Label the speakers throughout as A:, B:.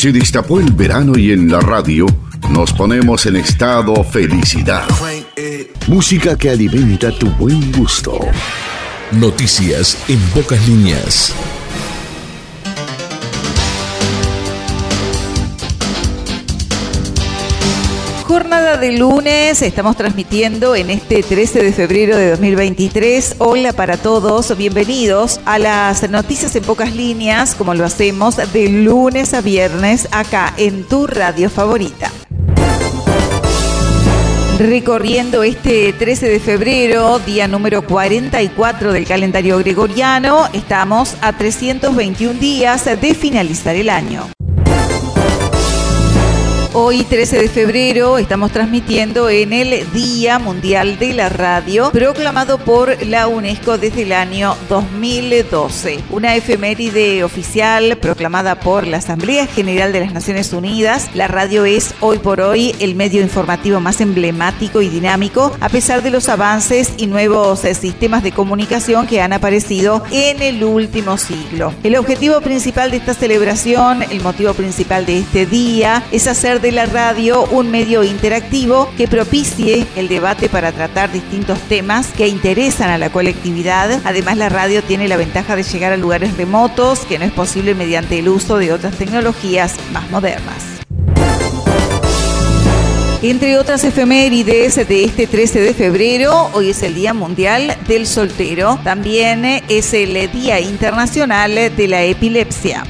A: Se destapó el verano y en la radio nos ponemos en estado felicidad. Música que alimenta tu buen gusto.
B: Noticias en pocas líneas.
C: Jornada de lunes, estamos transmitiendo en este 13 de febrero de 2023. Hola para todos, bienvenidos a las noticias en pocas líneas, como lo hacemos de lunes a viernes acá en tu radio favorita. Recorriendo este 13 de febrero, día número 44 del calendario gregoriano, estamos a 321 días de finalizar el año. Hoy 13 de febrero estamos transmitiendo en el Día Mundial de la Radio, proclamado por la UNESCO desde el año 2012. Una efeméride oficial proclamada por la Asamblea General de las Naciones Unidas. La radio es hoy por hoy el medio informativo más emblemático y dinámico, a pesar de los avances y nuevos eh, sistemas de comunicación que han aparecido en el último siglo. El objetivo principal de esta celebración, el motivo principal de este día, es hacer de la radio un medio interactivo que propicie el debate para tratar distintos temas que interesan a la colectividad. Además, la radio tiene la ventaja de llegar a lugares remotos que no es posible mediante el uso de otras tecnologías más modernas. Entre otras efemérides de este 13 de febrero, hoy es el Día Mundial del Soltero. También es el Día Internacional de la Epilepsia.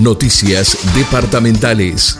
B: Noticias departamentales.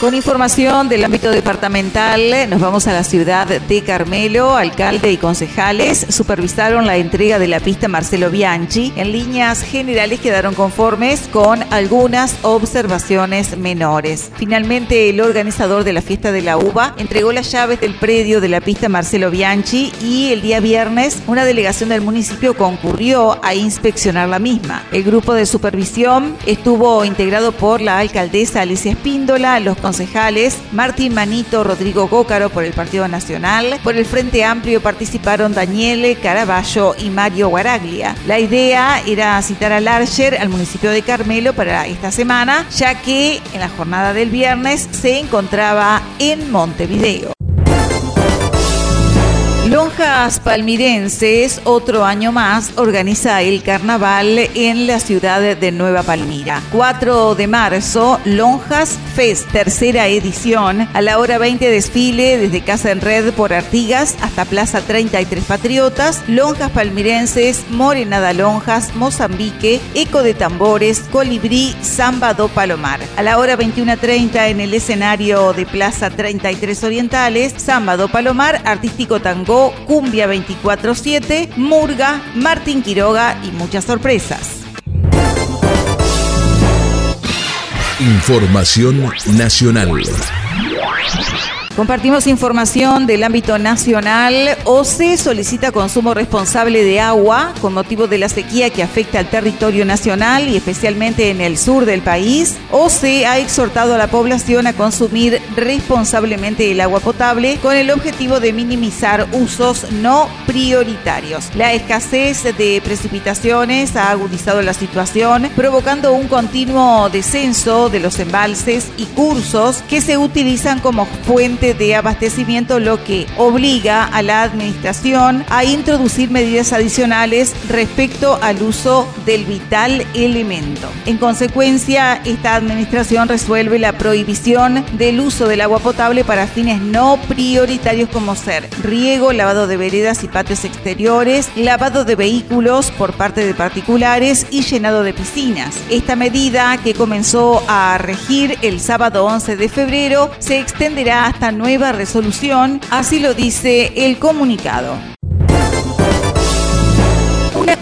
C: Con información del ámbito departamental, nos vamos a la ciudad de Carmelo. Alcalde y concejales supervisaron la entrega de la pista Marcelo Bianchi. En líneas generales quedaron conformes con algunas observaciones menores. Finalmente, el organizador de la fiesta de la uva entregó las llaves del predio de la pista Marcelo Bianchi y el día viernes una delegación del municipio concurrió a inspeccionar la misma. El grupo de supervisión estuvo integrado por la alcaldesa Alicia Espíndola, los concejales Martín Manito, Rodrigo Gócaro por el Partido Nacional. Por el Frente Amplio participaron Daniele Caraballo y Mario Guaraglia. La idea era citar a Larcher al municipio de Carmelo para esta semana, ya que en la jornada del viernes se encontraba en Montevideo. Lonjas Palmirenses, otro año más, organiza el carnaval en la ciudad de Nueva Palmira. 4 de marzo, Lonjas Fest, tercera edición. A la hora 20 desfile desde Casa en Red por Artigas hasta Plaza 33 Patriotas. Lonjas Palmirenses, Morenada Lonjas, Mozambique, Eco de Tambores, Colibrí, Samba do Palomar. A la hora 21.30 en el escenario de Plaza 33 Orientales, Samba do Palomar, Artístico Tango Cumbia 24-7, Murga, Martín Quiroga y muchas sorpresas.
B: Información nacional.
C: Compartimos información del ámbito nacional. OCE solicita consumo responsable de agua con motivo de la sequía que afecta al territorio nacional y especialmente en el sur del país. OCE ha exhortado a la población a consumir responsablemente el agua potable con el objetivo de minimizar usos no prioritarios. La escasez de precipitaciones ha agudizado la situación, provocando un continuo descenso de los embalses y cursos que se utilizan como fuente de abastecimiento, lo que obliga a la administración a introducir medidas adicionales respecto al uso del vital elemento. En consecuencia, esta administración resuelve la prohibición del uso del agua potable para fines no prioritarios como ser riego, lavado de veredas y patios exteriores, lavado de vehículos por parte de particulares y llenado de piscinas. Esta medida que comenzó a regir el sábado 11 de febrero se extenderá hasta nueva resolución, así lo dice el comunicado.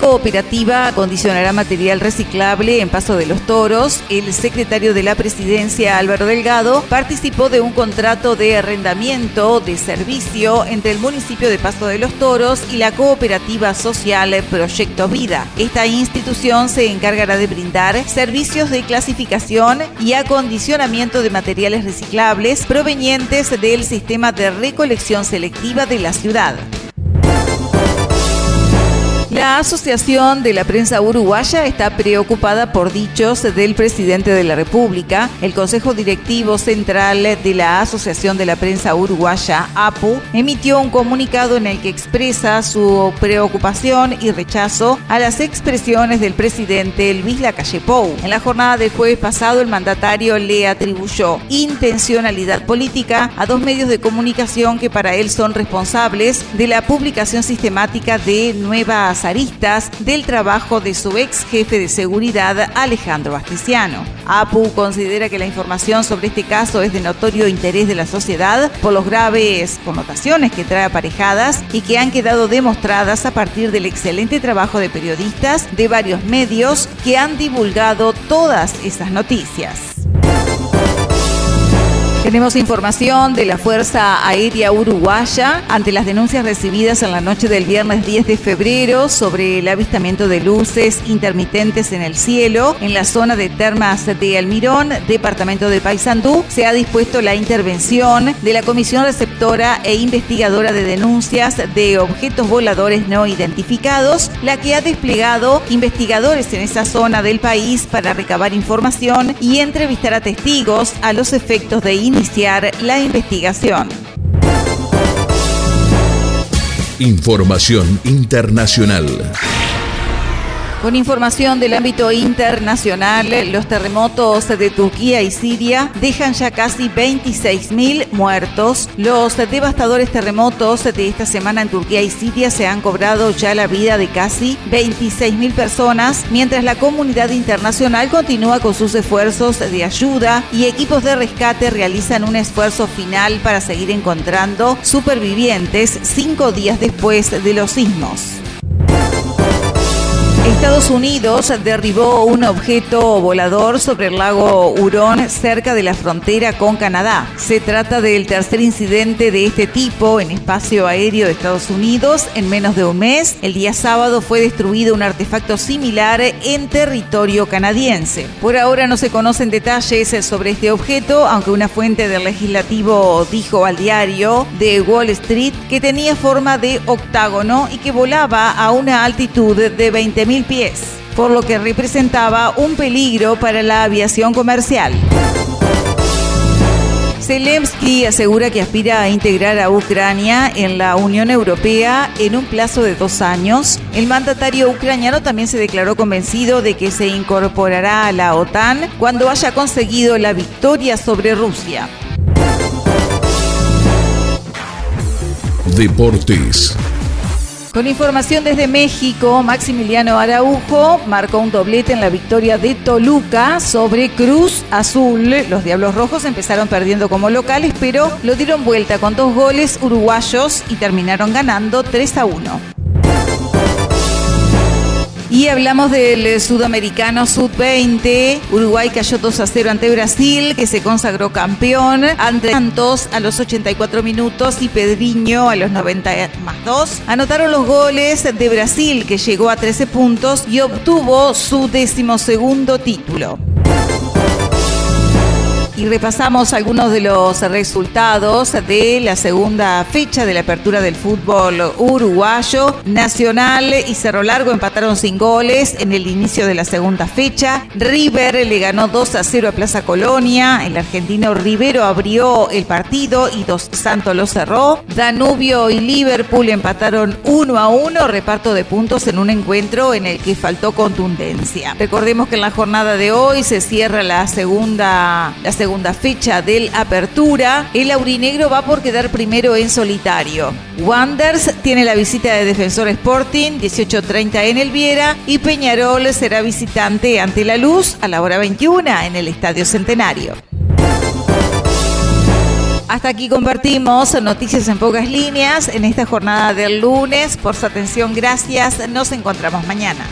C: Cooperativa acondicionará material reciclable en Paso de los Toros. El secretario de la presidencia, Álvaro Delgado, participó de un contrato de arrendamiento de servicio entre el municipio de Paso de los Toros y la cooperativa social Proyecto Vida. Esta institución se encargará de brindar servicios de clasificación y acondicionamiento de materiales reciclables provenientes del sistema de recolección selectiva de la ciudad. La Asociación de la Prensa Uruguaya está preocupada por dichos del presidente de la República. El Consejo Directivo Central de la Asociación de la Prensa Uruguaya, APU, emitió un comunicado en el que expresa su preocupación y rechazo a las expresiones del presidente Luis Lacalle Pou. En la jornada del jueves pasado, el mandatario le atribuyó intencionalidad política a dos medios de comunicación que para él son responsables de la publicación sistemática de nuevas aristas del trabajo de su ex jefe de seguridad, Alejandro Basticiano. APU considera que la información sobre este caso es de notorio interés de la sociedad por los graves connotaciones que trae aparejadas y que han quedado demostradas a partir del excelente trabajo de periodistas de varios medios que han divulgado todas esas noticias. Tenemos información de la Fuerza Aérea Uruguaya ante las denuncias recibidas en la noche del viernes 10 de febrero sobre el avistamiento de luces intermitentes en el cielo en la zona de Termas de Almirón, departamento de Paysandú. Se ha dispuesto la intervención de la Comisión Receptora e Investigadora de Denuncias de Objetos Voladores No Identificados, la que ha desplegado investigadores en esa zona del país para recabar información y entrevistar a testigos a los efectos de iniciar la investigación.
B: Información internacional.
C: Con información del ámbito internacional, los terremotos de Turquía y Siria dejan ya casi 26.000 muertos. Los devastadores terremotos de esta semana en Turquía y Siria se han cobrado ya la vida de casi 26.000 personas, mientras la comunidad internacional continúa con sus esfuerzos de ayuda y equipos de rescate realizan un esfuerzo final para seguir encontrando supervivientes cinco días después de los sismos. Estados Unidos derribó un objeto volador sobre el lago Hurón cerca de la frontera con Canadá. Se trata del tercer incidente de este tipo en espacio aéreo de Estados Unidos en menos de un mes. El día sábado fue destruido un artefacto similar en territorio canadiense. Por ahora no se conocen detalles sobre este objeto, aunque una fuente del legislativo dijo al diario de Wall Street que tenía forma de octágono y que volaba a una altitud de 20.000 por lo que representaba un peligro para la aviación comercial. Zelensky asegura que aspira a integrar a Ucrania en la Unión Europea en un plazo de dos años. El mandatario ucraniano también se declaró convencido de que se incorporará a la OTAN cuando haya conseguido la victoria sobre Rusia.
B: Deportes.
C: Con información desde México, Maximiliano Araujo marcó un doblete en la victoria de Toluca sobre Cruz Azul. Los Diablos Rojos empezaron perdiendo como locales, pero lo dieron vuelta con dos goles uruguayos y terminaron ganando 3 a 1. Y hablamos del sudamericano sub-20. Uruguay cayó 2 a 0 ante Brasil, que se consagró campeón. Ante Santos a los 84 minutos y Pedriño a los 90 más 2. Anotaron los goles de Brasil, que llegó a 13 puntos y obtuvo su decimosegundo título y repasamos algunos de los resultados de la segunda fecha de la apertura del fútbol uruguayo. Nacional y Cerro Largo empataron sin goles en el inicio de la segunda fecha. River le ganó 2 a 0 a Plaza Colonia. El argentino Rivero abrió el partido y Dos Santos lo cerró. Danubio y Liverpool empataron 1 a 1, reparto de puntos en un encuentro en el que faltó contundencia. Recordemos que en la jornada de hoy se cierra la segunda, la segunda segunda fecha del Apertura, el aurinegro va por quedar primero en solitario. Wanders tiene la visita de Defensor Sporting, 18.30 en el Viera, y Peñarol será visitante ante la Luz a la hora 21 en el Estadio Centenario. Hasta aquí compartimos noticias en pocas líneas en esta jornada del lunes. Por su atención, gracias. Nos encontramos mañana.